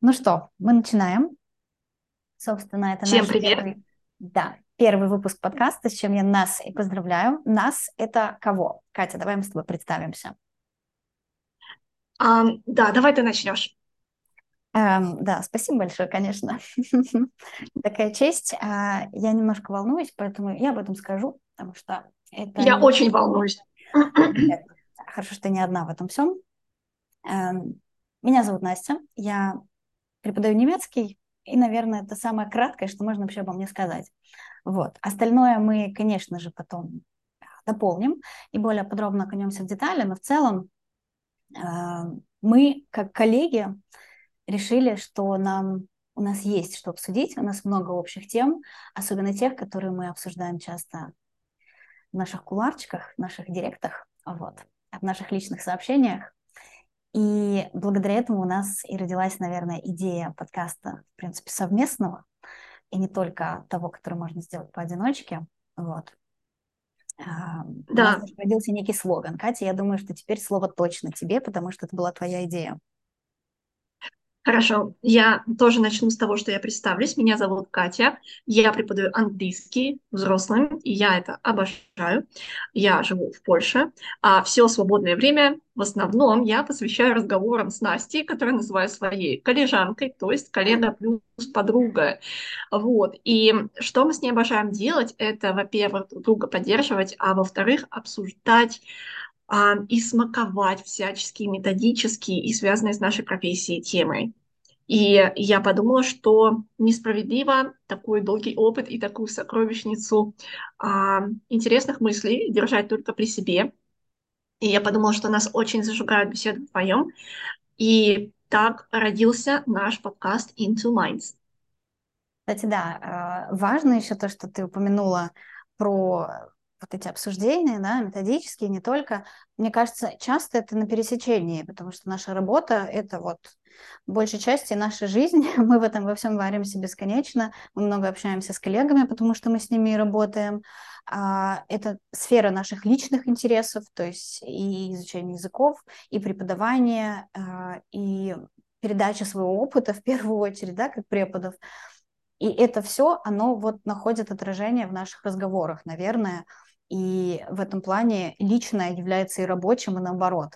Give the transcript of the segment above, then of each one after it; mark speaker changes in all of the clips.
Speaker 1: Ну что, мы начинаем. Собственно, это
Speaker 2: Всем
Speaker 1: наш
Speaker 2: привет.
Speaker 1: первый, да, первый выпуск подкаста, с чем я нас и поздравляю. Нас – это кого? Катя, давай мы с тобой представимся.
Speaker 2: А, да, давай ты начнешь.
Speaker 1: Эм, да, спасибо большое, конечно. Такая честь. А, я немножко волнуюсь, поэтому я об этом скажу, потому что это...
Speaker 2: Я
Speaker 1: не-
Speaker 2: очень волнуюсь.
Speaker 1: Хорошо, что ты не одна в этом всем. Эм, Меня зовут Настя, я преподаю немецкий, и, наверное, это самое краткое, что можно вообще обо мне сказать. Вот. Остальное мы, конечно же, потом дополним и более подробно окунемся в детали, но в целом э, мы, как коллеги, решили, что нам, у нас есть что обсудить, у нас много общих тем, особенно тех, которые мы обсуждаем часто в наших куларчиках, в наших директах, вот, в наших личных сообщениях. И благодаря этому у нас и родилась, наверное, идея подкаста, в принципе, совместного, и не только того, который можно сделать поодиночке. Вот. А, У нас
Speaker 2: Да,
Speaker 1: родился некий слоган. Катя, я думаю, что теперь слово точно тебе, потому что это была твоя идея.
Speaker 2: Хорошо. Я тоже начну с того, что я представлюсь. Меня зовут Катя. Я преподаю английский взрослым, и я это обожаю. Я живу в Польше, а все свободное время в основном я посвящаю разговорам с Настей, которую называю своей коллежанкой, то есть коллега плюс подруга. Вот. И что мы с ней обожаем делать, это, во-первых, друг друга поддерживать, а во-вторых, обсуждать и смаковать всяческие методические и связанные с нашей профессией темы. И я подумала, что несправедливо такой долгий опыт и такую сокровищницу а, интересных мыслей держать только при себе. И я подумала, что нас очень зажигают беседы вдвоем. И так родился наш подкаст Into Minds.
Speaker 1: Кстати, да, э, важно еще то, что ты упомянула про вот эти обсуждения, да, методические, не только. Мне кажется, часто это на пересечении, потому что наша работа – это вот большей части нашей жизни. Мы в этом во всем варимся бесконечно. Мы много общаемся с коллегами, потому что мы с ними работаем. А, Это сфера наших личных интересов, то есть и изучение языков, и преподавание, а, и передача своего опыта в первую очередь, да, как преподов. И это все, оно вот находит отражение в наших разговорах, наверное. И в этом плане личное является и рабочим, и наоборот.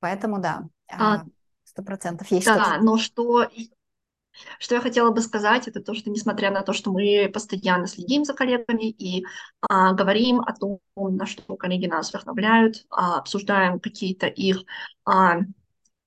Speaker 1: Поэтому да,
Speaker 2: А,
Speaker 1: а, сто процентов есть что-то.
Speaker 2: да, но что Что я хотела бы сказать, это то, что несмотря на то, что мы постоянно следим за коллегами и а, говорим о том, на что коллеги нас вдохновляют, а, обсуждаем какие-то их а,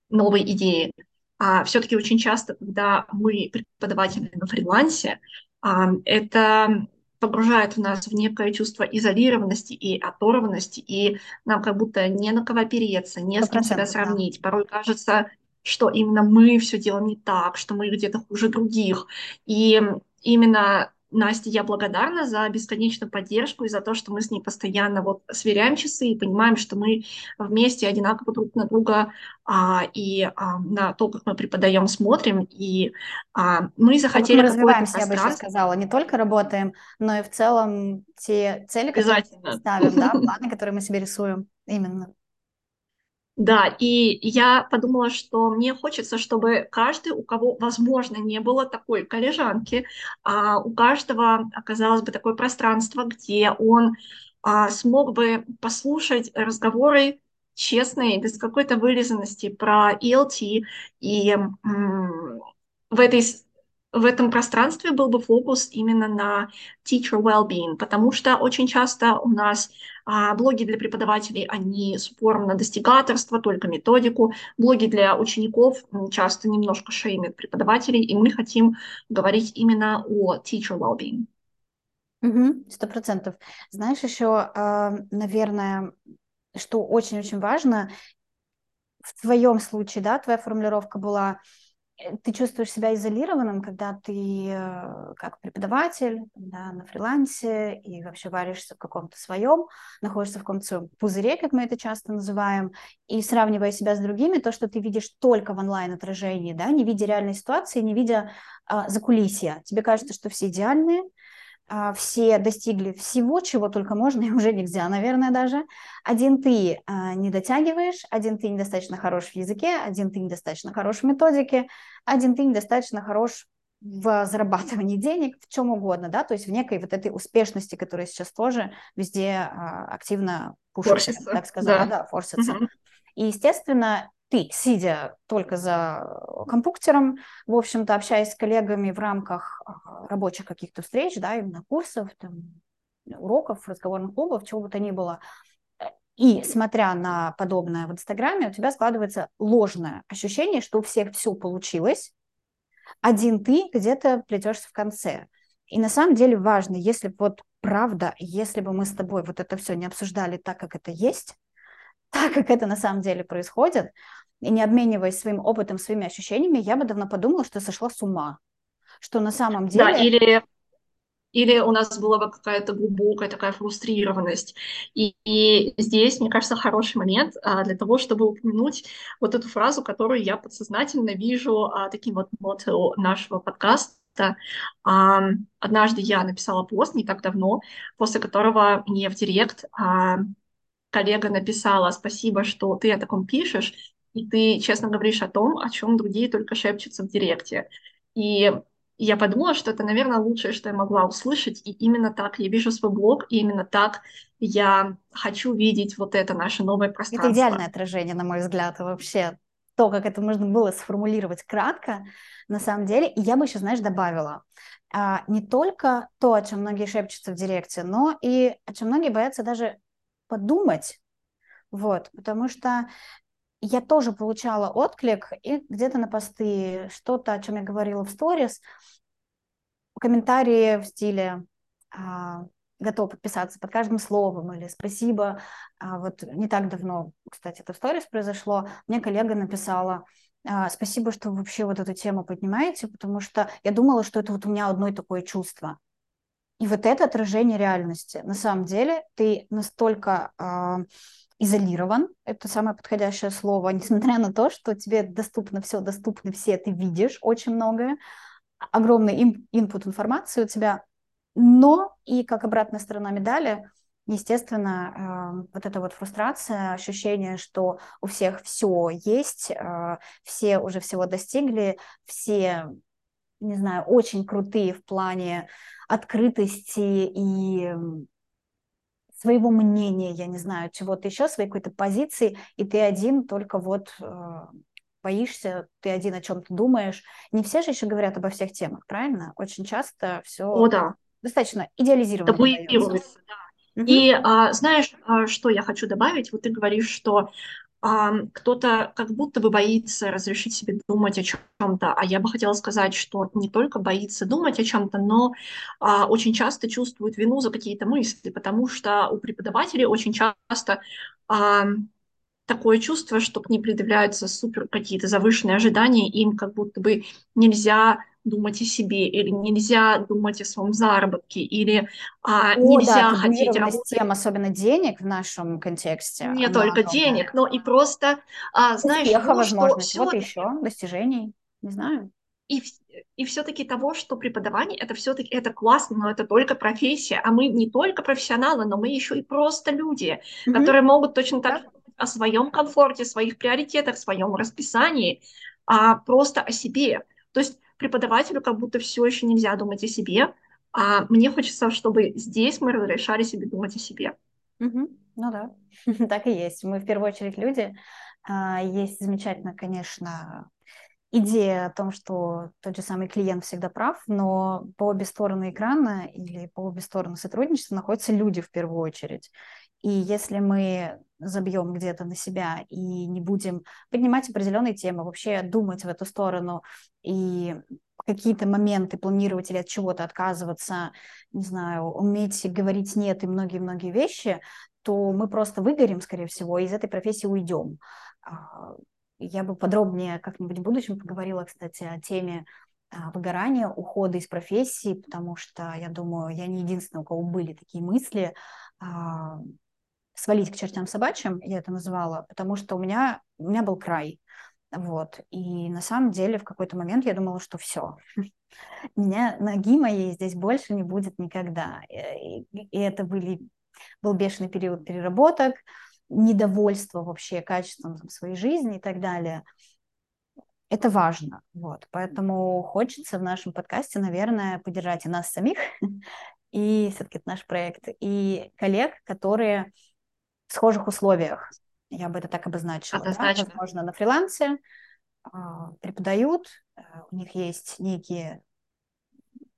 Speaker 2: новые идеи, а, все-таки очень часто, когда мы преподаватели на фрилансе, а, это погружает в нас в некое чувство изолированности и оторванности, и нам как будто не на кого опереться, не с кем себя
Speaker 1: процентов, да.
Speaker 2: сравнить. Порой кажется, что именно мы все делаем не так, что мы где-то хуже других. И именно Насте я благодарна за бесконечную поддержку и за то, что мы с ней постоянно вот сверяем часы и понимаем, что мы вместе одинаково друг на друга а, и а, на то, как мы преподаем, смотрим. И а, мы захотели
Speaker 1: мы развиваемся, я бы еще сказала, не только работаем, но и в целом те цели, которые мы ставим, да, планы, которые мы себе рисуем. Именно.
Speaker 2: Да, и я подумала, что мне хочется, чтобы каждый, у кого, возможно, не было такой коллежанки, а у каждого оказалось бы такое пространство, где он а, смог бы послушать разговоры честные, без какой-то вылизанности про ELT, и в этой, в этом пространстве был бы фокус именно на teacher well-being, потому что очень часто у нас а блоги для преподавателей, они с упором на достигаторство, только методику. Блоги для учеников часто немножко шеймят преподавателей, и мы хотим говорить именно о teacher well-being.
Speaker 1: Сто процентов. Знаешь, еще, а, наверное, что очень-очень важно, в твоем случае, да, твоя формулировка была, ты чувствуешь себя изолированным, когда ты э, как преподаватель, да, на фрилансе и вообще варишься в каком-то своем, находишься в каком-то пузыре, как мы это часто называем, и сравнивая себя с другими, то, что ты видишь только в онлайн-отражении, да, не видя реальной ситуации, не видя а, закулисья. Тебе кажется, что все идеальные, все достигли всего, чего только можно, и уже нельзя, наверное, даже. Один ты а, не дотягиваешь, один ты недостаточно хорош в языке, один ты недостаточно хорош в методике, один ты недостаточно хорош в зарабатывании денег, в чем угодно, да, то есть в некой вот этой успешности, которая сейчас тоже везде а, активно пушится, так сказать, да, да форсится. Угу. И, естественно, ты, сидя только за компьютером, в общем-то, общаясь с коллегами в рамках а, рабочих каких-то встреч, да, именно курсов, там, уроков, разговорных клубов, чего бы то ни было, и смотря на подобное в Инстаграме, у тебя складывается ложное ощущение, что у всех все получилось, один ты где-то плетешься в конце. И на самом деле важно, если вот правда, если бы мы с тобой вот это все не обсуждали так, как это есть, так, как это на самом деле происходит, и не обмениваясь своим опытом, своими ощущениями, я бы давно подумала, что сошла с ума. Что на самом деле...
Speaker 2: Да, или или у нас была бы какая-то глубокая такая фрустрированность. И, и здесь, мне кажется, хороший момент а, для того, чтобы упомянуть вот эту фразу, которую я подсознательно вижу а, таким вот мотто нашего подкаста. А, однажды я написала пост не так давно, после которого мне в директ а, коллега написала «Спасибо, что ты о таком пишешь, и ты честно говоришь о том, о чем другие только шепчутся в директе». И я подумала, что это, наверное, лучшее, что я могла услышать. И именно так я вижу свой блог, и именно так я хочу видеть вот это наше новое пространство.
Speaker 1: Это идеальное отражение, на мой взгляд, вообще. То, как это можно было сформулировать кратко, на самом деле. И я бы еще, знаешь, добавила, а, не только то, о чем многие шепчутся в директе, но и о чем многие боятся даже подумать. Вот, потому что я тоже получала отклик и где-то на посты что-то, о чем я говорила в сторис, комментарии в стиле а, готов подписаться под каждым словом или спасибо. А вот не так давно, кстати, это в сторис произошло, мне коллега написала, а, спасибо, что вы вообще вот эту тему поднимаете, потому что я думала, что это вот у меня одно такое чувство. И вот это отражение реальности. На самом деле ты настолько э, изолирован, это самое подходящее слово, несмотря на то, что тебе доступно все, доступны все, ты видишь очень многое, огромный инпут информации у тебя, но и как обратная сторона медали, естественно, э, вот эта вот фрустрация, ощущение, что у всех все есть, э, все уже всего достигли, все, не знаю, очень крутые в плане открытости и своего мнения, я не знаю, чего-то еще, своей какой-то позиции, и ты один только вот э, боишься, ты один о чем-то думаешь. Не все же еще говорят обо всех темах, правильно? Очень часто все
Speaker 2: О, да.
Speaker 1: достаточно идеализировано.
Speaker 2: Табуируется, да. Угу. И а, знаешь, а, что я хочу добавить? Вот ты говоришь, что кто-то как будто бы боится разрешить себе думать о чем-то, а я бы хотела сказать, что не только боится думать о чем-то, но а, очень часто чувствует вину за какие-то мысли, потому что у преподавателей очень часто а, такое чувство, что к ним предъявляются супер какие-то завышенные ожидания, им как будто бы нельзя думать о себе, или нельзя думать о своем заработке, или а, о, нельзя да, хотеть работать.
Speaker 1: тем, особенно денег в нашем контексте.
Speaker 2: Не только огромная. денег, но и просто, а, знаешь,
Speaker 1: Успеха, того, возможно, что вот еще, достижений, не знаю.
Speaker 2: И, и все-таки того, что преподавание это все-таки это классно, но это только профессия, а мы не только профессионалы, но мы еще и просто люди, mm-hmm. которые могут точно так же о своем комфорте, своих приоритетах, своем расписании, а просто о себе. То есть преподавателю как будто все еще нельзя думать о себе, а мне хочется, чтобы здесь мы разрешали себе думать о себе.
Speaker 1: Угу. Ну да, так и есть. Мы в первую очередь люди. А, есть замечательно, конечно, идея о том, что тот же самый клиент всегда прав, но по обе стороны экрана или по обе стороны сотрудничества находятся люди в первую очередь. И если мы забьем где-то на себя и не будем поднимать определенные темы, вообще думать в эту сторону и какие-то моменты планировать или от чего-то отказываться, не знаю, уметь говорить нет и многие-многие вещи, то мы просто выгорим, скорее всего, и из этой профессии уйдем. Я бы подробнее как-нибудь в будущем поговорила, кстати, о теме а, выгорания, ухода из профессии, потому что, я думаю, я не единственная, у кого были такие мысли, а, свалить к чертям собачьим, я это называла, потому что у меня, у меня был край. Вот. И на самом деле в какой-то момент я думала, что все, меня ноги моей здесь больше не будет никогда. И, и это были, был бешеный период переработок, недовольство вообще качеством своей жизни и так далее. Это важно. Вот. Поэтому хочется в нашем подкасте, наверное, поддержать и нас самих, и все-таки это наш проект, и коллег, которые в схожих условиях, я бы это так обозначила, да? возможно, на фрилансе, а, преподают, э, у них есть некие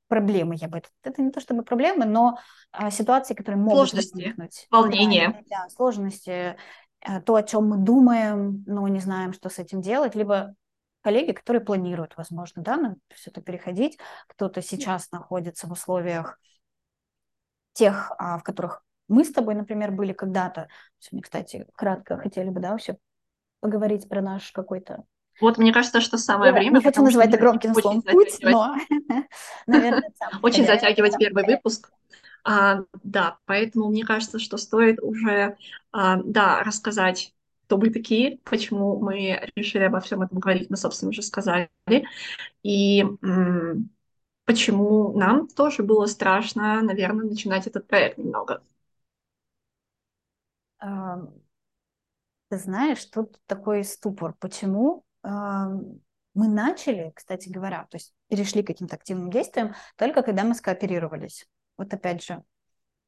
Speaker 1: проблемы, я бы это, не то чтобы проблемы, но а, ситуации, которые могут
Speaker 2: сложности,
Speaker 1: возникнуть.
Speaker 2: волнения.
Speaker 1: Да, да, сложности, а, то, о чем мы думаем, но не знаем, что с этим делать, либо коллеги, которые планируют, возможно, да, на все это переходить. Кто-то сейчас находится в условиях тех, а, в которых мы с тобой, например, были когда-то. Сегодня, кстати, кратко хотели бы, да, вообще поговорить про наш какой-то
Speaker 2: вот мне кажется, что самое
Speaker 1: Я
Speaker 2: время.
Speaker 1: Не хочу называть это громким словом путь, но,
Speaker 2: наверное, Очень затягивать первый выпуск. А, да, поэтому мне кажется, что стоит уже, а, да, рассказать, кто мы такие, почему мы решили обо всем этом говорить, мы, собственно, уже сказали, и м- почему нам тоже было страшно, наверное, начинать этот проект немного.
Speaker 1: Ты знаешь, тут такой ступор. Почему? Мы начали, кстати говоря, то есть перешли к каким-то активным действиям только когда мы скооперировались. Вот опять же,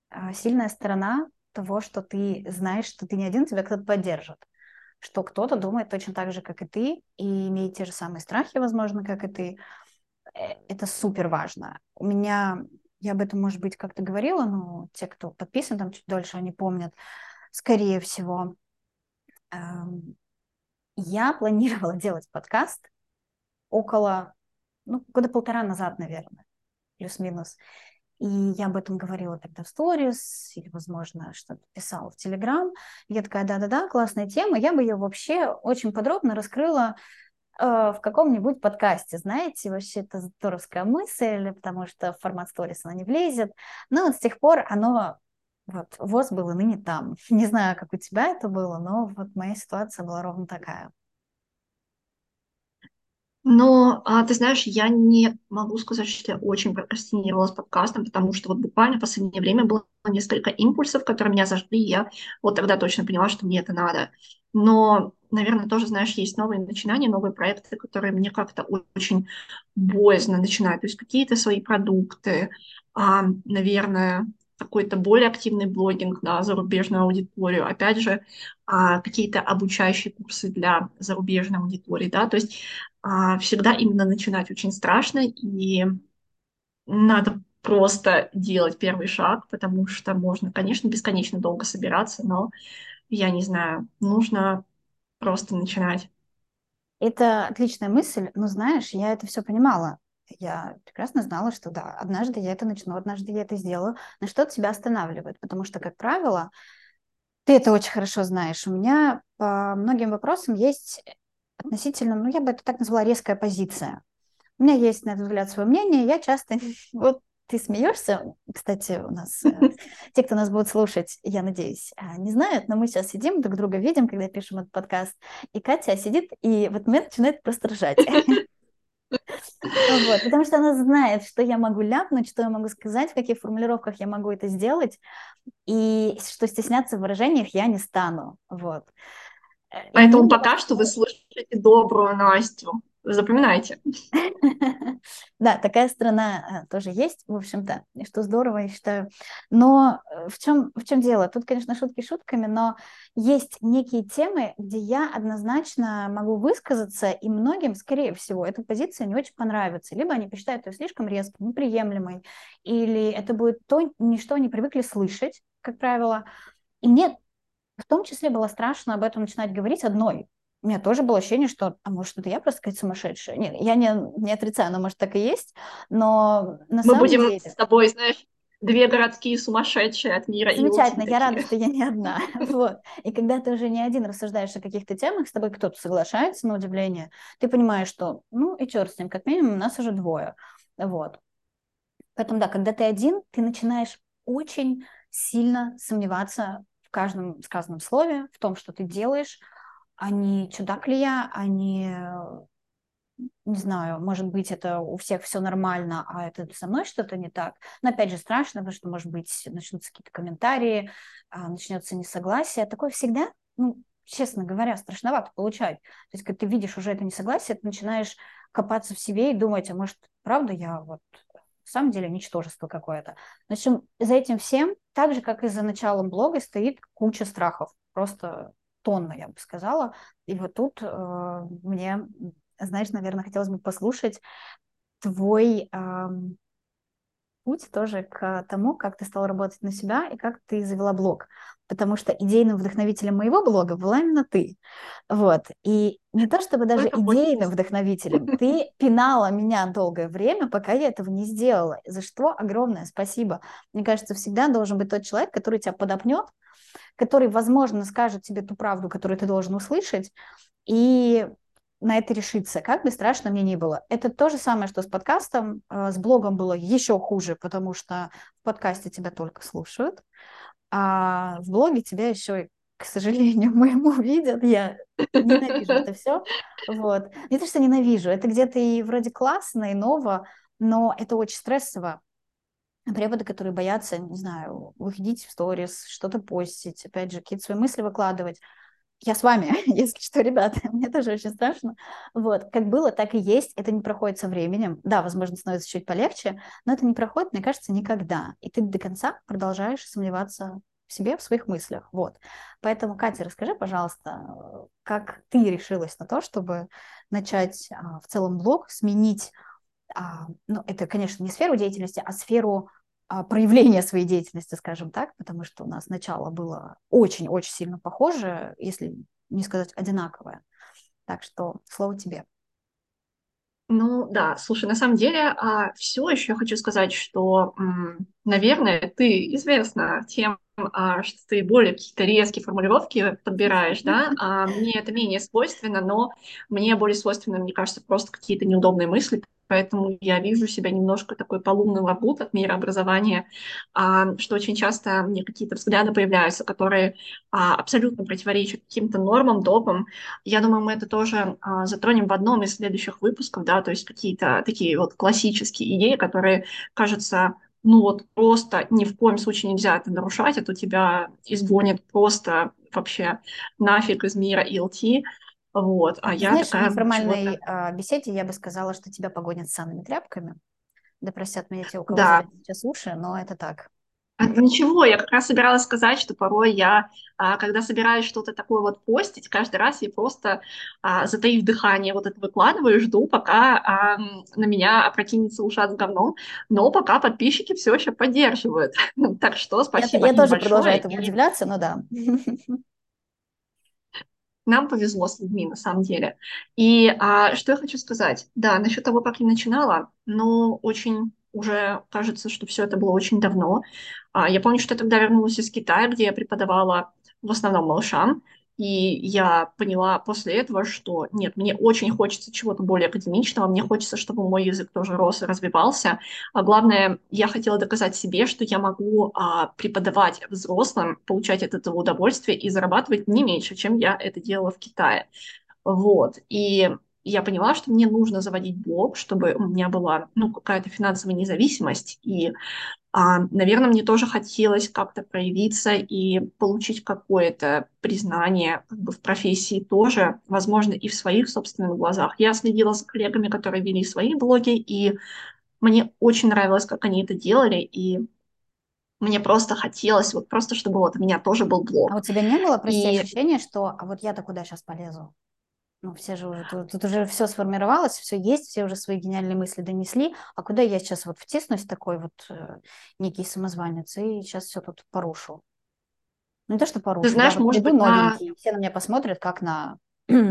Speaker 1: а, сильная сторона того, что ты знаешь, что ты не один, тебя кто-то поддержит, что кто-то думает точно так же, как и ты, и имеет те же самые страхи, возможно, как и ты. Э, это супер важно. У меня, я об этом, может быть, как-то говорила, но те, кто подписан там чуть дольше, они помнят, скорее всего, я планировала делать подкаст около, ну, года полтора назад, наверное, плюс-минус. И я об этом говорила тогда в сторис, или, возможно, что-то писала в Телеграм. Я такая, да-да-да, классная тема. Я бы ее вообще очень подробно раскрыла э, в каком-нибудь подкасте. Знаете, вообще это здоровская мысль, потому что в формат сторис она не влезет. Но вот с тех пор оно вот, ВОЗ был и ныне там. Не знаю, как у тебя это было, но вот моя ситуация была ровно такая.
Speaker 2: Но, а, ты знаешь, я не могу сказать, что я очень прокрастинировала с подкастом, потому что вот буквально в последнее время было несколько импульсов, которые меня зажгли, и я вот тогда точно поняла, что мне это надо. Но, наверное, тоже, знаешь, есть новые начинания, новые проекты, которые мне как-то очень боязно начинать. То есть какие-то свои продукты, а, наверное, какой-то более активный блогинг на зарубежную аудиторию, опять же, а, какие-то обучающие курсы для зарубежной аудитории, да, то есть а, всегда именно начинать очень страшно, и надо просто делать первый шаг, потому что можно, конечно, бесконечно долго собираться, но я не знаю, нужно просто начинать.
Speaker 1: Это отличная мысль, но знаешь, я это все понимала я прекрасно знала, что да, однажды я это начну, однажды я это сделаю, но что-то тебя останавливает, потому что, как правило, ты это очень хорошо знаешь. У меня по многим вопросам есть относительно, ну, я бы это так назвала, резкая позиция. У меня есть на этот взгляд свое мнение, я часто, вот ты смеешься, кстати, у нас, э, те, кто нас будут слушать, я надеюсь, а, не знают, но мы сейчас сидим, друг друга видим, когда пишем этот подкаст, и Катя сидит и в этот момент начинает просто ржать. Вот, потому что она знает, что я могу ляпнуть, что я могу сказать, в каких формулировках я могу это сделать, и что стесняться в выражениях я не стану. Вот.
Speaker 2: Поэтому и пока что вы слышите добрую Настю. Запоминайте.
Speaker 1: Да, такая страна э, тоже есть, в общем-то, что здорово, я считаю. Но э, в чем, в чем дело? Тут, конечно, шутки шутками, но есть некие темы, где я однозначно могу высказаться, и многим, скорее всего, эта позиция не очень понравится. Либо они посчитают ее слишком резкой, неприемлемой, или это будет то, что они привыкли слышать, как правило. И мне в том числе было страшно об этом начинать говорить одной, у меня тоже было ощущение, что, а может, это я просто какая-то сумасшедшая. Нет, я не, не отрицаю, но может так и есть, но на Мы самом
Speaker 2: будем
Speaker 1: деле...
Speaker 2: с тобой, знаешь, две городские сумасшедшие от мира.
Speaker 1: Замечательно, я рада, что я не одна. вот. И когда ты уже не один рассуждаешь о каких-то темах, с тобой кто-то соглашается, на удивление, ты понимаешь, что, ну и черт с ним, как минимум, нас уже двое. Вот. Поэтому, да, когда ты один, ты начинаешь очень сильно сомневаться в каждом сказанном слове, в том, что ты делаешь, а не чудак ли я, а не не знаю, может быть, это у всех все нормально, а это со мной что-то не так. Но опять же страшно, потому что, может быть, начнутся какие-то комментарии, а, начнется несогласие. Такое всегда, ну, честно говоря, страшновато получать. То есть, когда ты видишь уже это несогласие, ты начинаешь копаться в себе и думать, а может, правда я вот в самом деле ничтожество какое-то. В общем, за этим всем, так же, как и за началом блога, стоит куча страхов. Просто тонна, я бы сказала. И вот тут э, мне знаешь, наверное, хотелось бы послушать твой э, путь тоже к тому, как ты стала работать на себя и как ты завела блог. Потому что идейным вдохновителем моего блога была именно ты. Вот. И не то чтобы даже Только идейным вдохновителем, ты пинала меня долгое время, пока я этого не сделала. За что огромное спасибо. Мне кажется, всегда должен быть тот человек, который тебя подопнет, который, возможно, скажет тебе ту правду, которую ты должен услышать, и на это решиться, как бы страшно мне ни было. Это то же самое, что с подкастом. Э, с блогом было еще хуже, потому что в подкасте тебя только слушают, а в блоге тебя еще, к сожалению, моему видят. Я ненавижу это все. Вот. Не то, что ненавижу, это где-то и вроде классно, и ново, но это очень стрессово. Преподы, которые боятся, не знаю, выходить в сторис, что-то постить, опять же, какие-то свои мысли выкладывать я с вами, если что, ребята, мне тоже очень страшно. Вот, как было, так и есть, это не проходит со временем. Да, возможно, становится чуть полегче, но это не проходит, мне кажется, никогда. И ты до конца продолжаешь сомневаться в себе, в своих мыслях. Вот. Поэтому, Катя, расскажи, пожалуйста, как ты решилась на то, чтобы начать а, в целом блог, сменить, а, ну, это, конечно, не сферу деятельности, а сферу а, проявление своей деятельности, скажем так, потому что у нас начало было очень-очень сильно похоже, если не сказать одинаковое. Так что слово тебе.
Speaker 2: Ну да, слушай, на самом деле, а, все еще хочу сказать, что, наверное, ты известна тем, а, что ты более какие-то резкие формулировки подбираешь, да, а мне это менее свойственно, но мне более свойственно, мне кажется, просто какие-то неудобные мысли, Поэтому я вижу себя немножко такой полумный лабут от мира образования, а, что очень часто мне какие-то взгляды появляются, которые а, абсолютно противоречат каким-то нормам, допам. Я думаю, мы это тоже а, затронем в одном из следующих выпусков, да, то есть какие-то такие вот классические идеи, которые, кажется, ну вот просто ни в коем случае нельзя это нарушать, а то тебя изгонят просто вообще нафиг из мира ELT. Вот, а я
Speaker 1: Знаешь,
Speaker 2: такая...
Speaker 1: в неформальной а, беседе я бы сказала, что тебя погонят с санными тряпками. Да простят меня те, у кого да. сейчас уши, но это так.
Speaker 2: А, ничего, я как раз собиралась сказать, что порой я, а, когда собираюсь что-то такое вот постить, каждый раз я просто, а, затаив дыхание, вот это выкладываю, жду, пока на меня опрокинется ушат с говном, но пока подписчики все еще поддерживают. Так что спасибо
Speaker 1: Я, я тоже продолжаю этому удивляться, но да.
Speaker 2: Нам повезло с людьми, на самом деле. И а, что я хочу сказать? Да, насчет того, как я начинала, но очень уже кажется, что все это было очень давно. А, я помню, что я тогда вернулась из Китая, где я преподавала в основном малышам, и я поняла после этого, что нет, мне очень хочется чего-то более академичного, мне хочется, чтобы мой язык тоже рос и развивался. А главное, я хотела доказать себе, что я могу а, преподавать взрослым, получать от этого удовольствие и зарабатывать не меньше, чем я это делала в Китае. Вот. И я поняла, что мне нужно заводить блог, чтобы у меня была ну, какая-то финансовая независимость. И а, наверное, мне тоже хотелось как-то проявиться и получить какое-то признание как бы, в профессии тоже, возможно, и в своих собственных глазах. Я следила за коллегами, которые вели свои блоги, и мне очень нравилось, как они это делали, и мне просто хотелось, вот просто, чтобы вот у меня тоже был блог.
Speaker 1: А у тебя не было, прости, и... ощущения, что а вот я-то куда сейчас полезу? Ну, все же уже, тут, тут уже все сформировалось, все есть, все уже свои гениальные мысли донесли, а куда я сейчас вот втиснусь такой вот э, некий самозванец и сейчас все тут порушу. Ну, не то, что порушу,
Speaker 2: Ты знаешь, да, может быть,
Speaker 1: новенький, на... все на меня посмотрят, как на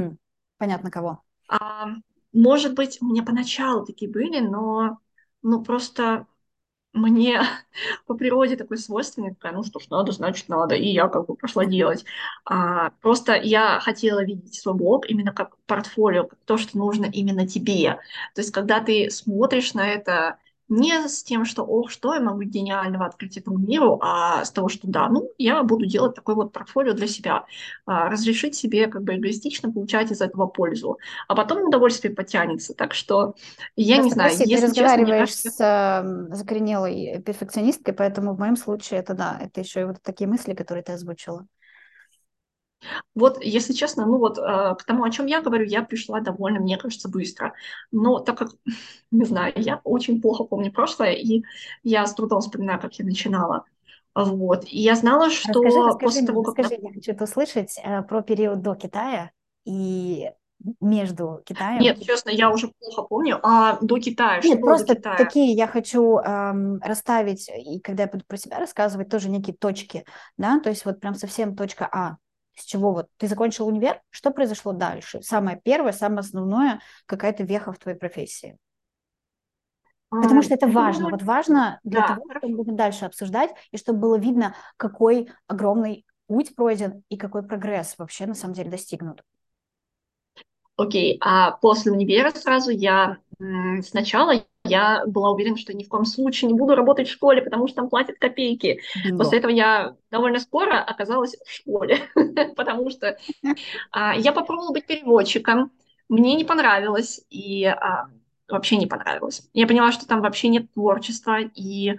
Speaker 1: понятно кого.
Speaker 2: А, может быть, у меня поначалу такие были, но ну, просто мне по природе такой свойственный, такая, ну что ж, надо, значит, надо, и я как бы пошла делать. А, просто я хотела видеть свой блог именно как портфолио, как то, что нужно именно тебе. То есть, когда ты смотришь на это не с тем, что, ох, что я могу гениального открыть этому миру, а с того, что да, ну, я буду делать такой вот портфолио для себя, а, разрешить себе как бы эгоистично получать из этого пользу, а потом удовольствие потянется. Так что я
Speaker 1: Просто
Speaker 2: не знаю,
Speaker 1: прости, ты
Speaker 2: если честно, мне
Speaker 1: разговариваешь
Speaker 2: кажется,
Speaker 1: с э, закоренелой перфекционисткой, поэтому в моем случае это да, это еще и вот такие мысли, которые ты озвучила.
Speaker 2: Вот, если честно, ну вот э, к тому, о чем я говорю, я пришла довольно, мне кажется, быстро. Но так как, не знаю, я очень плохо помню прошлое, и я с трудом вспоминаю, как я начинала. Вот. И я знала,
Speaker 1: Расскажи,
Speaker 2: что
Speaker 1: расскажи,
Speaker 2: после того, как...
Speaker 1: расскажи, я хочу это услышать э, про период до Китая и между Китаем.
Speaker 2: Нет, честно, я уже плохо помню. А до Китая, что
Speaker 1: Нет,
Speaker 2: было до
Speaker 1: просто
Speaker 2: Китая?
Speaker 1: такие я хочу эм, расставить, и когда я буду про себя рассказывать, тоже некие точки, да, то есть вот прям совсем точка А, с чего вот ты закончил универ, что произошло дальше? Самое первое, самое основное, какая-то веха в твоей профессии. Потому что это важно. Вот важно для
Speaker 2: Да,
Speaker 1: того, чтобы будем дальше обсуждать, и чтобы было видно, какой огромный путь пройден и какой прогресс вообще на самом деле достигнут.
Speaker 2: Окей, а после универа сразу я сначала я была уверена, что ни в коем случае не буду работать в школе, потому что там платят копейки.
Speaker 1: Бинго.
Speaker 2: После этого я довольно скоро оказалась в школе, потому что а, я попробовала быть переводчиком, мне не понравилось и а, вообще не понравилось. Я поняла, что там вообще нет творчества и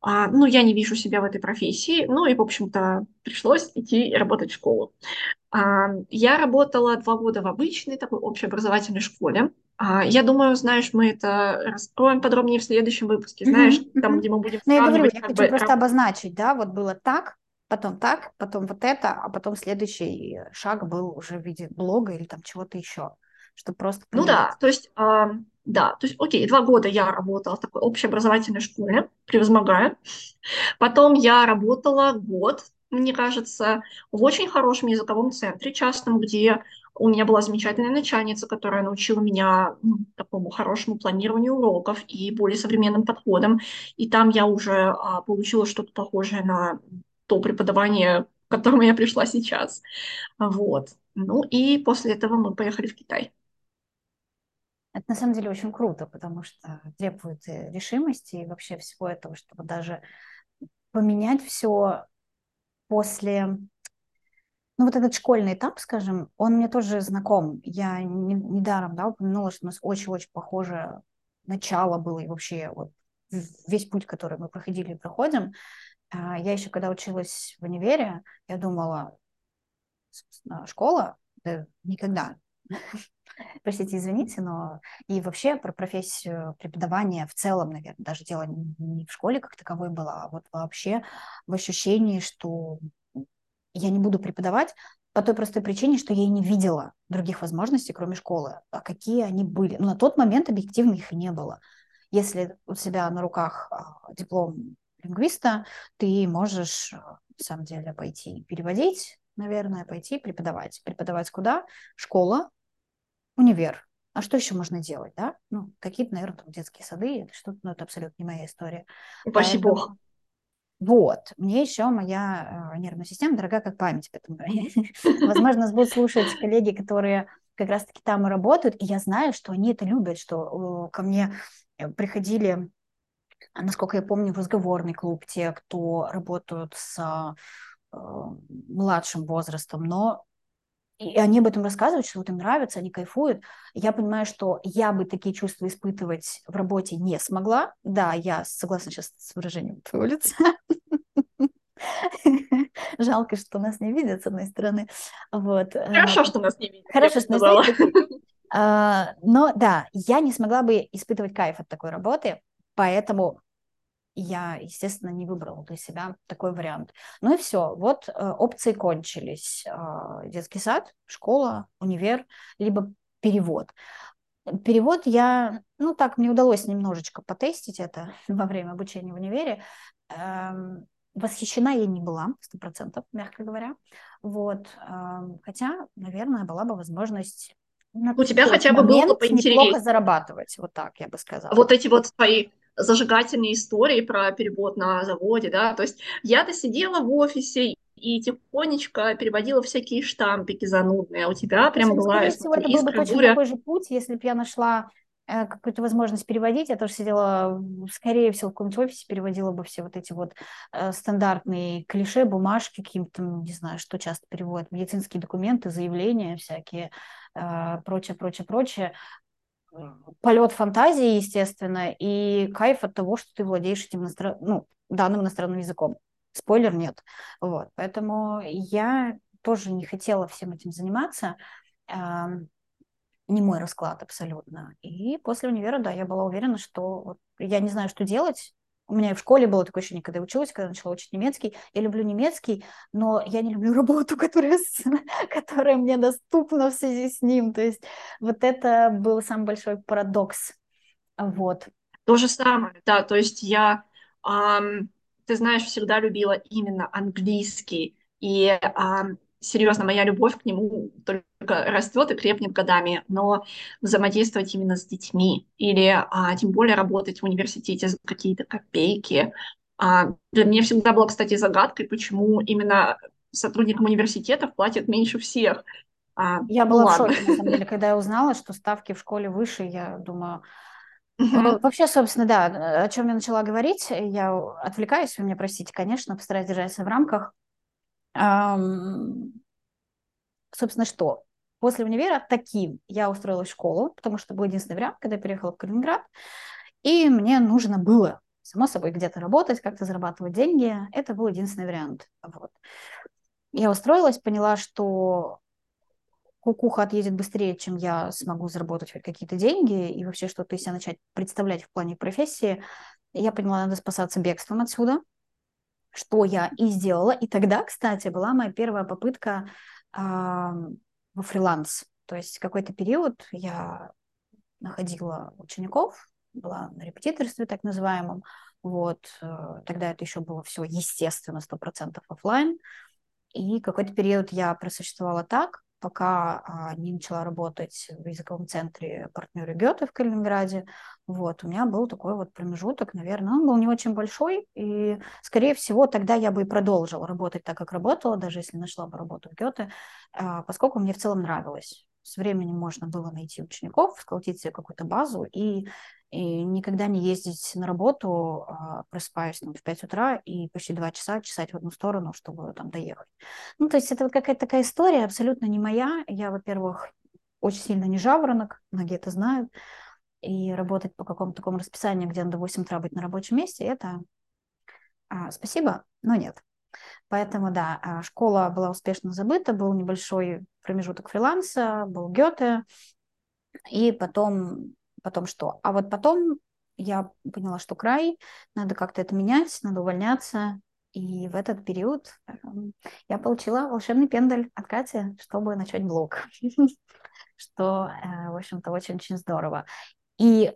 Speaker 2: а, ну я не вижу себя в этой профессии, ну и в общем-то пришлось идти работать в школу. А, Я работала два года в обычной такой общеобразовательной школе. А, Я думаю, знаешь, мы это раскроем подробнее в следующем выпуске. Знаешь,
Speaker 1: Мгм,
Speaker 2: там, где мы будем
Speaker 1: Но я говорю, я хочу
Speaker 2: бы...
Speaker 1: просто обозначить, да, вот было так, потом так, потом вот это, а потом следующий шаг был уже в виде блога или там чего-то еще, чтобы просто
Speaker 2: Ну да,
Speaker 1: понимать.
Speaker 2: то есть, а, да, то есть, окей, два года я работала в такой общеобразовательной школе, превозмогая. Потом я работала год, мне кажется, в очень хорошем языковом центре частном, где у меня была замечательная начальница, которая научила меня ну, такому хорошему планированию уроков и более современным подходам. И там я уже а, получила что-то похожее на то преподавание, к которому я пришла сейчас. Вот. Ну и после этого мы поехали в Китай.
Speaker 1: Это на самом деле очень круто, потому что требует э, решимости и вообще всего этого, чтобы даже поменять все после... Ну, вот этот школьный этап, скажем, он мне тоже знаком. Я не- недаром, да, упомянула, что у нас очень-очень похожее начало было и вообще вот весь путь, который мы проходили и проходим. А, Я еще когда училась в универе, я думала, собственно, школа, да никогда. Простите, извините, но и вообще про профессию преподавания в целом, наверное, даже дело не в школе как таковой было, а вот вообще в ощущении, что я не буду преподавать по той простой причине, что я и не видела других возможностей, кроме школы. А какие они были? Ну, на тот момент объективно их не было. Если у тебя на руках а, диплом лингвиста, ты можешь, а, на самом деле, пойти переводить, наверное, пойти преподавать. Преподавать куда? Школа, универ. А что еще можно делать, да? Ну, какие-то, наверное, там детские сады, это что-то, ну, это абсолютно не моя история.
Speaker 2: Упаси бог.
Speaker 1: Поэтому вот, мне еще моя э, нервная система дорога как память, поэтому возможно, нас будут слушать коллеги, которые как раз-таки там и работают, и я знаю, что они это любят, что ко мне э, приходили, насколько я помню, в разговорный клуб те, кто работают с э, младшим возрастом, но и они об этом рассказывают, что вот им нравится, они кайфуют. Я понимаю, что я бы такие чувства испытывать в работе не смогла. Да, я согласна сейчас с выражением твоего лица. Жалко, что нас не видят, с одной стороны. Вот. э,
Speaker 2: Хорошо, что нас не видят,
Speaker 1: Хорошо, что нас не видят. А, Но да, я не смогла бы испытывать кайф от такой работы, поэтому я, естественно, не выбрала для себя такой вариант. Ну и все, вот э, опции кончились. А, Детский сад, школа, универ, либо перевод. Перевод я, ну так, мне удалось немножечко потестить это во время обучения в универе. Эм, Восхищена я не была, сто процентов, мягко говоря. Вот. эм, Хотя, наверное, была бы возможность на
Speaker 2: У тебя хотя бы было
Speaker 1: неплохо
Speaker 2: поинтереснее.
Speaker 1: зарабатывать. Вот так я бы сказала.
Speaker 2: Вот эти вот твои зажигательные истории про перевод на заводе, да, то есть я-то сидела в офисе и тихонечко переводила всякие штампики занудные, а у тебя прям
Speaker 1: Слушай, ну,
Speaker 2: была,
Speaker 1: скорее
Speaker 2: я
Speaker 1: всего, это был бы точно
Speaker 2: буря.
Speaker 1: такой же путь, если бы я нашла э, какую-то возможность переводить. Я тоже сидела, скорее всего, в каком-нибудь офисе, переводила бы все вот эти вот э, стандартные клише, бумажки, каким-то, не знаю, что часто переводят, медицинские документы, заявления всякие, э, прочее, прочее, прочее. Полет фантазии, естественно, и кайф от того, что ты владеешь этим иностран... ну, данным иностранным языком. Спойлер нет. Вот. Поэтому я тоже не хотела всем этим заниматься. Не мой расклад абсолютно. И после универа, да, я была уверена, что вот, я не знаю, что делать. У меня и в школе было такое ощущение, когда я училась, когда начала учить немецкий. Я люблю немецкий, но я не люблю работу, которая, которая мне доступна в связи с ним. То есть вот это был самый большой парадокс. Вот.
Speaker 2: То же самое, да. То есть я ты знаешь, всегда любила именно английский. И а, серьезно, моя любовь к нему только растет и крепнет годами, но взаимодействовать именно с детьми или а, тем более работать в университете за какие-то копейки. А, для меня всегда было, кстати, загадкой, почему именно сотрудникам университетов платят меньше всех.
Speaker 1: А, я ну, была ладно. в шоке, на самом деле, когда я узнала, что ставки в школе выше, я думаю. Вообще, собственно, да, о чем я начала говорить, я отвлекаюсь, вы меня простите, конечно, постараюсь держаться в рамках. Собственно, что? После универа таким я устроилась в школу, потому что был единственный вариант, когда я переехала в Калининград, и мне нужно было, само собой, где-то работать, как-то зарабатывать деньги. Это был единственный вариант. Вот. Я устроилась, поняла, что кукуха отъедет быстрее, чем я смогу заработать какие-то деньги и вообще что-то из себя начать представлять в плане профессии, я поняла, надо спасаться бегством отсюда, что я и сделала. И тогда, кстати, была моя первая попытка э, во фриланс. То есть какой-то период я находила учеников, была на репетиторстве так называемом. Вот, э, тогда это еще было все, естественно, 100% офлайн. И какой-то период я просуществовала так, пока а, не начала работать в языковом центре партнера Гёте в Калининграде, вот, у меня был такой вот промежуток, наверное, он был не очень большой, и, скорее всего, тогда я бы и продолжила работать так, как работала, даже если нашла бы работу в Гёте, а, поскольку мне в целом нравилось. С временем можно было найти учеников, сколотить себе какую-то базу и и никогда не ездить на работу, а, просыпаюсь там, в 5 утра и почти 2 часа чесать в одну сторону, чтобы там доехать. Ну, то есть это вот какая-то такая история, абсолютно не моя. Я, во-первых, очень сильно не жаворонок, многие это знают, и работать по какому-то такому расписанию, где надо в 8 утра быть на рабочем месте, это а, спасибо, но нет. Поэтому, да, а, школа была успешно забыта, был небольшой промежуток фриланса, был Гёте, и потом потом что? А вот потом я поняла, что край, надо как-то это менять, надо увольняться. И в этот период эм, я получила волшебный пендаль от Кати, чтобы начать блог, что, э, в общем-то, очень-очень здорово. И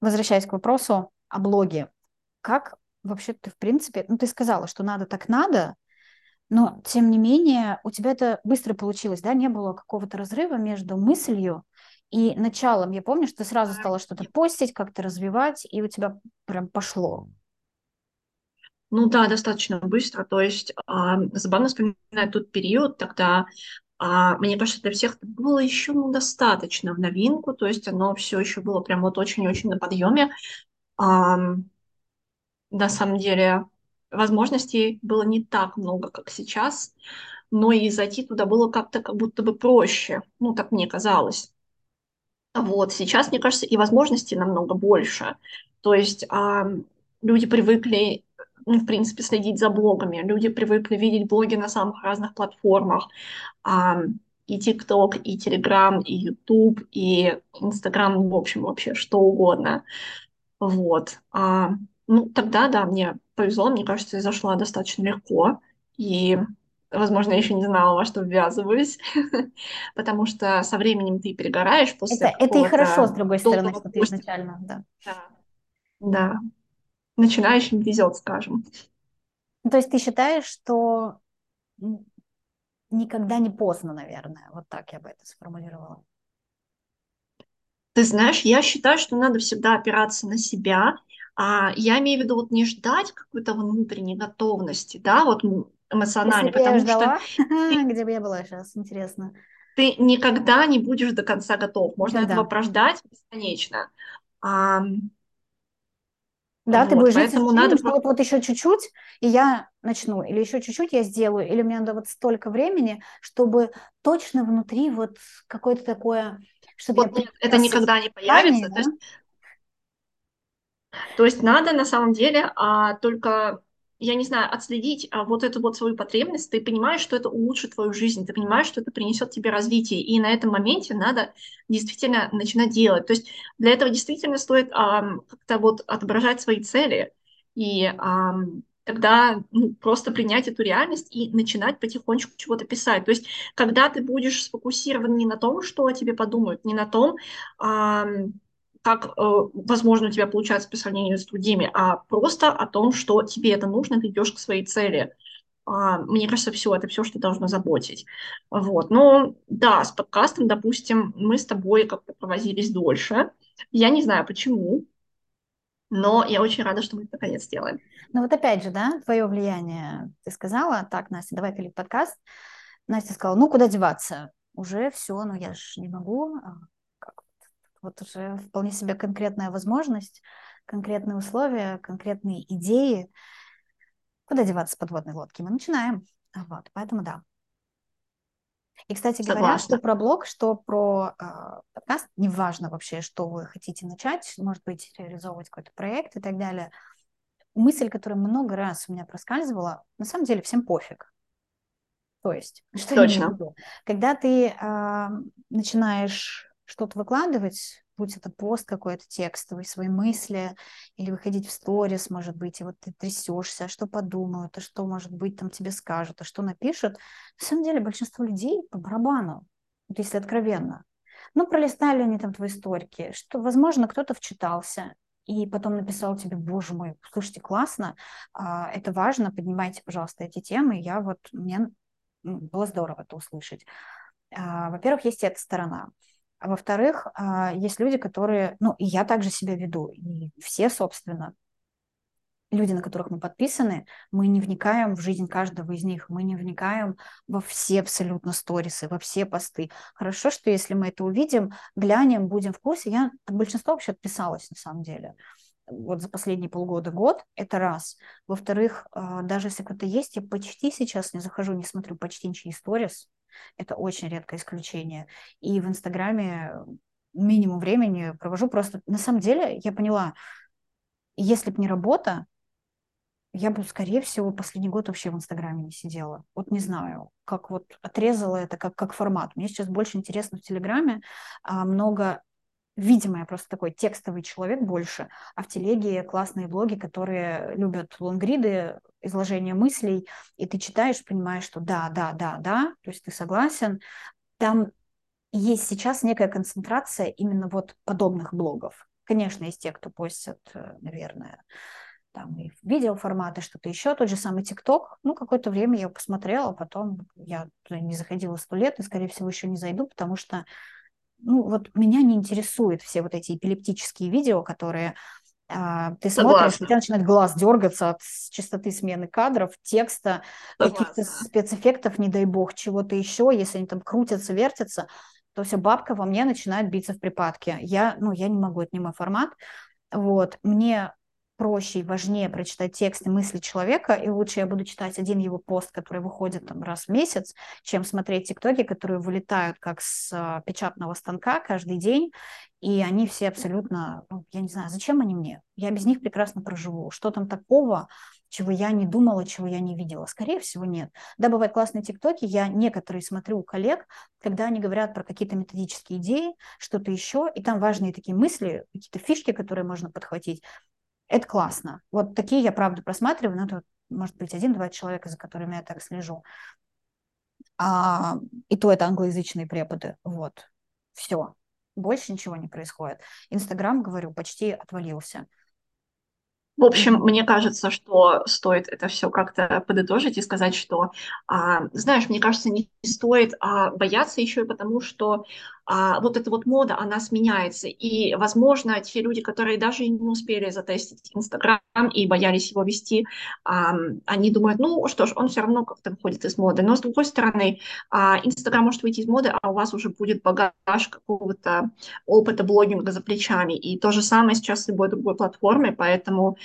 Speaker 1: возвращаясь к вопросу о блоге, как вообще ты, в принципе, ну, ты сказала, что надо так надо, но, тем не менее, у тебя это быстро получилось, да, не было какого-то разрыва между мыслью и началом, я помню, что ты сразу стала что-то постить, как-то развивать, и у тебя прям пошло.
Speaker 2: Ну да, достаточно быстро. То есть а, забавно вспоминать тот период, тогда, а, мне кажется, для всех это было еще ну, достаточно в новинку, то есть оно все еще было прям вот очень-очень на подъеме. А, на самом деле возможностей было не так много, как сейчас, но и зайти туда было как-то как будто бы проще, ну так мне казалось. Вот, сейчас, мне кажется, и возможностей намного больше. То есть а, люди привыкли, ну, в принципе, следить за блогами, люди привыкли видеть блоги на самых разных платформах. А, и TikTok, и Telegram, и YouTube, и Instagram, в общем, вообще что угодно. Вот. А, ну, тогда, да, мне повезло, мне кажется, я зашла достаточно легко. И возможно, я еще не знала, во что ввязываюсь, потому что со временем ты перегораешь после
Speaker 1: Это, это и хорошо, с другой стороны, что ты изначально, да.
Speaker 2: да. Да, начинающим везет, скажем.
Speaker 1: Ну, то есть ты считаешь, что никогда не поздно, наверное, вот так я бы это сформулировала.
Speaker 2: Ты знаешь, я считаю, что надо всегда опираться на себя. А я имею в виду вот не ждать какой-то внутренней готовности, да, вот эмоционально,
Speaker 1: Если я ждала, что... где бы я была сейчас, интересно.
Speaker 2: ты никогда не будешь до конца готов. Можно этого прождать бесконечно. А,
Speaker 1: Да, ты будешь жить
Speaker 2: поэтому надо...
Speaker 1: что вот, вот еще чуть-чуть, и я начну, или еще чуть-чуть я сделаю, или мне надо вот столько времени, чтобы точно внутри вот какое-то такое, чтобы
Speaker 2: Вот
Speaker 1: я
Speaker 2: нет, это никогда не появится.
Speaker 1: да?
Speaker 2: То есть То есть надо на самом деле а, только, я не знаю, отследить а, вот эту вот свою потребность. Ты понимаешь, что это улучшит твою жизнь, ты понимаешь, что это принесет тебе развитие. И на этом моменте надо действительно начинать делать. То есть для этого действительно стоит а, как-то вот отображать свои цели и а, тогда ну, просто принять эту реальность и начинать потихонечку чего-то писать. То есть когда ты будешь сфокусирован не на том, что о тебе подумают, не на том, а, как, э, возможно, у тебя получается по сравнению с другими, а просто о том, что тебе это нужно, ты идешь к своей цели. А, мне кажется, все, это все, что должно заботить. Вот. Но да, с подкастом, допустим, мы с тобой как-то провозились дольше. Я не знаю, почему, но я очень рада, что мы это наконец сделаем.
Speaker 1: Ну вот опять же, да, твое влияние, ты сказала, так, Настя, давай пилить подкаст. Настя сказала, ну куда деваться? Уже все, ну я же не могу, а вот уже вполне себе конкретная возможность, конкретные условия, конкретные идеи. Куда деваться с подводной лодки? Мы начинаем. Вот, поэтому да. И, кстати Согласна. говоря, что про блог, что про э, подкаст, неважно вообще, что вы хотите начать, может быть, реализовывать какой-то проект и так далее. Мысль, которая много раз у меня проскальзывала, на самом деле всем пофиг. То есть, что Точно. я имею в виду? Когда ты э, начинаешь что-то выкладывать, будь это пост какой-то текстовый, свои мысли, или выходить в сторис, может быть, и вот ты трясешься, а что подумают, а что, может быть, там тебе скажут, а что напишут. На самом деле большинство людей по барабану, вот если откровенно. Ну, пролистали они там твои историки, что, возможно, кто-то вчитался, и потом написал тебе, боже мой, слушайте, классно, а, это важно, поднимайте, пожалуйста, эти темы. Я вот, мне было здорово это услышать. А, во-первых, есть эта сторона. А во-вторых, а, есть люди, которые, ну, и я также себя веду, и все, собственно, люди, на которых мы подписаны, мы не вникаем в жизнь каждого из них, мы не вникаем во все абсолютно сторисы, во все посты. Хорошо, что если мы это увидим, глянем, будем в курсе. Я от большинства вообще отписалась, на самом деле. Вот за последние полгода, год, это раз. Во-вторых, а, даже если кто-то есть, я почти сейчас не захожу, не смотрю почти ничьи сторис, это очень редкое исключение. И в Инстаграме минимум времени провожу просто... На самом деле, я поняла, если бы не работа, я бы, скорее всего, последний год вообще в Инстаграме не сидела. Вот не знаю, как вот отрезала это как, как формат. Мне сейчас больше интересно в Телеграме. А, много видимо, я просто такой текстовый человек больше, а в телеге классные блоги, которые любят лонгриды, изложение мыслей, и ты читаешь, понимаешь, что да, да, да, да, то есть ты согласен. Там есть сейчас некая концентрация именно вот подобных блогов. Конечно, есть те, кто постят, э, наверное, там и видеоформаты, что-то еще, тот же самый ТикТок. Ну, какое-то время я посмотрела, потом я туда не заходила сто лет и, скорее всего, еще не зайду, потому что ну, вот меня не интересуют все вот эти эпилептические видео, которые а, ты смотришь, Согласна. у тебя начинает глаз дергаться от частоты смены кадров, текста, каких-то спецэффектов, не дай бог, чего-то еще, если они там крутятся, вертятся, то вся бабка во мне начинает биться в припадке. Я, ну, я не могу, это не мой формат. Вот, мне проще и важнее прочитать текст и мысли человека, и лучше я буду читать один его пост, который выходит там раз в месяц, чем смотреть тиктоки, которые вылетают как с а, печатного станка каждый день, и они все абсолютно, ну, я не знаю, зачем они мне? Я без них прекрасно проживу. Что там такого, чего я не думала, чего я не видела? Скорее всего, нет. Да, бывают классные тиктоки, я некоторые смотрю у коллег, когда они говорят про какие-то методические идеи, что-то еще, и там важные такие мысли, какие-то фишки, которые можно подхватить. Это классно. Вот такие я, правда, просматриваю, но это может быть один-два человека, за которыми я так слежу. А, и то это англоязычные преподы. Вот. Все. Больше ничего не происходит. Инстаграм, говорю, почти отвалился.
Speaker 2: В общем, мне кажется, что стоит это все как-то подытожить и сказать, что, а, знаешь, мне кажется, не стоит а, бояться еще и потому, что а, вот эта вот мода, она сменяется. И, возможно, те люди, которые даже не успели затестить Инстаграм и боялись его вести, а, они думают, ну что ж, он все равно как-то выходит из моды. Но, с другой стороны, а, Инстаграм может выйти из моды, а у вас уже будет багаж какого-то опыта блогинга за плечами. И то же самое сейчас с любой другой платформой, поэтому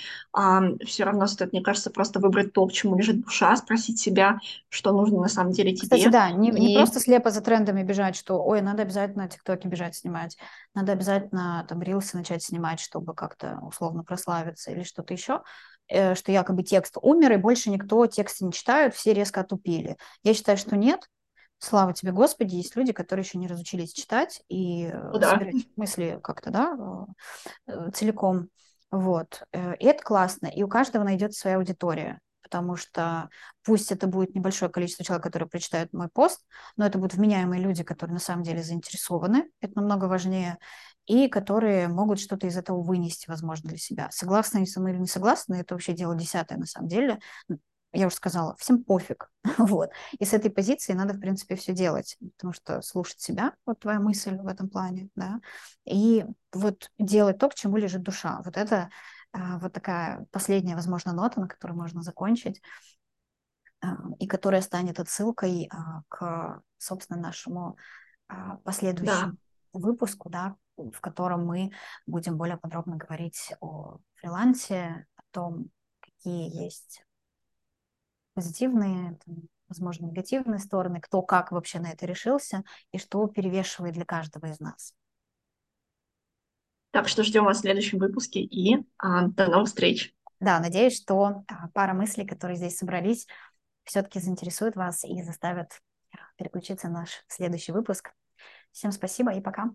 Speaker 2: все равно стоит, мне кажется, просто выбрать то, к чему лежит душа, спросить себя, что нужно на самом деле тебе.
Speaker 1: Кстати, да, не, и... не просто слепо за трендами бежать, что, ой, надо обязательно ТикТоке бежать снимать, надо обязательно там рилсы начать снимать, чтобы как-то условно прославиться или что-то еще, э, что якобы текст умер, и больше никто тексты не читают, все резко отупили. Я считаю, что нет, слава тебе, Господи, есть люди, которые еще не разучились читать и ну, да. собирать мысли как-то, да, э, целиком. Вот. Э, и это классно. И у каждого найдется своя аудитория. Потому что пусть это будет небольшое количество человек, которые прочитают мой пост, но это будут вменяемые люди, которые на самом деле заинтересованы. Это намного важнее. И которые могут что-то из этого вынести, возможно, для себя. Согласны они со мной или не согласны, это вообще дело десятое на самом деле я уже сказала, всем пофиг. вот. И с этой позиции надо, в принципе, все делать, потому что слушать себя, вот твоя мысль в этом плане, да, и вот делать то, к чему лежит душа. Вот это а, вот такая последняя, возможно, нота, на которой можно закончить, а, и которая станет отсылкой а, к, собственно, нашему последующему да. выпуску, да, в котором мы будем более подробно говорить о фрилансе, о том, какие есть позитивные, возможно, негативные стороны, кто как вообще на это решился и что перевешивает для каждого из нас.
Speaker 2: Так что ждем вас в следующем выпуске и а, до новых встреч.
Speaker 1: Да, надеюсь, что а, пара мыслей, которые здесь собрались, все-таки заинтересуют вас и заставят а, переключиться на наш следующий выпуск. Всем спасибо и пока.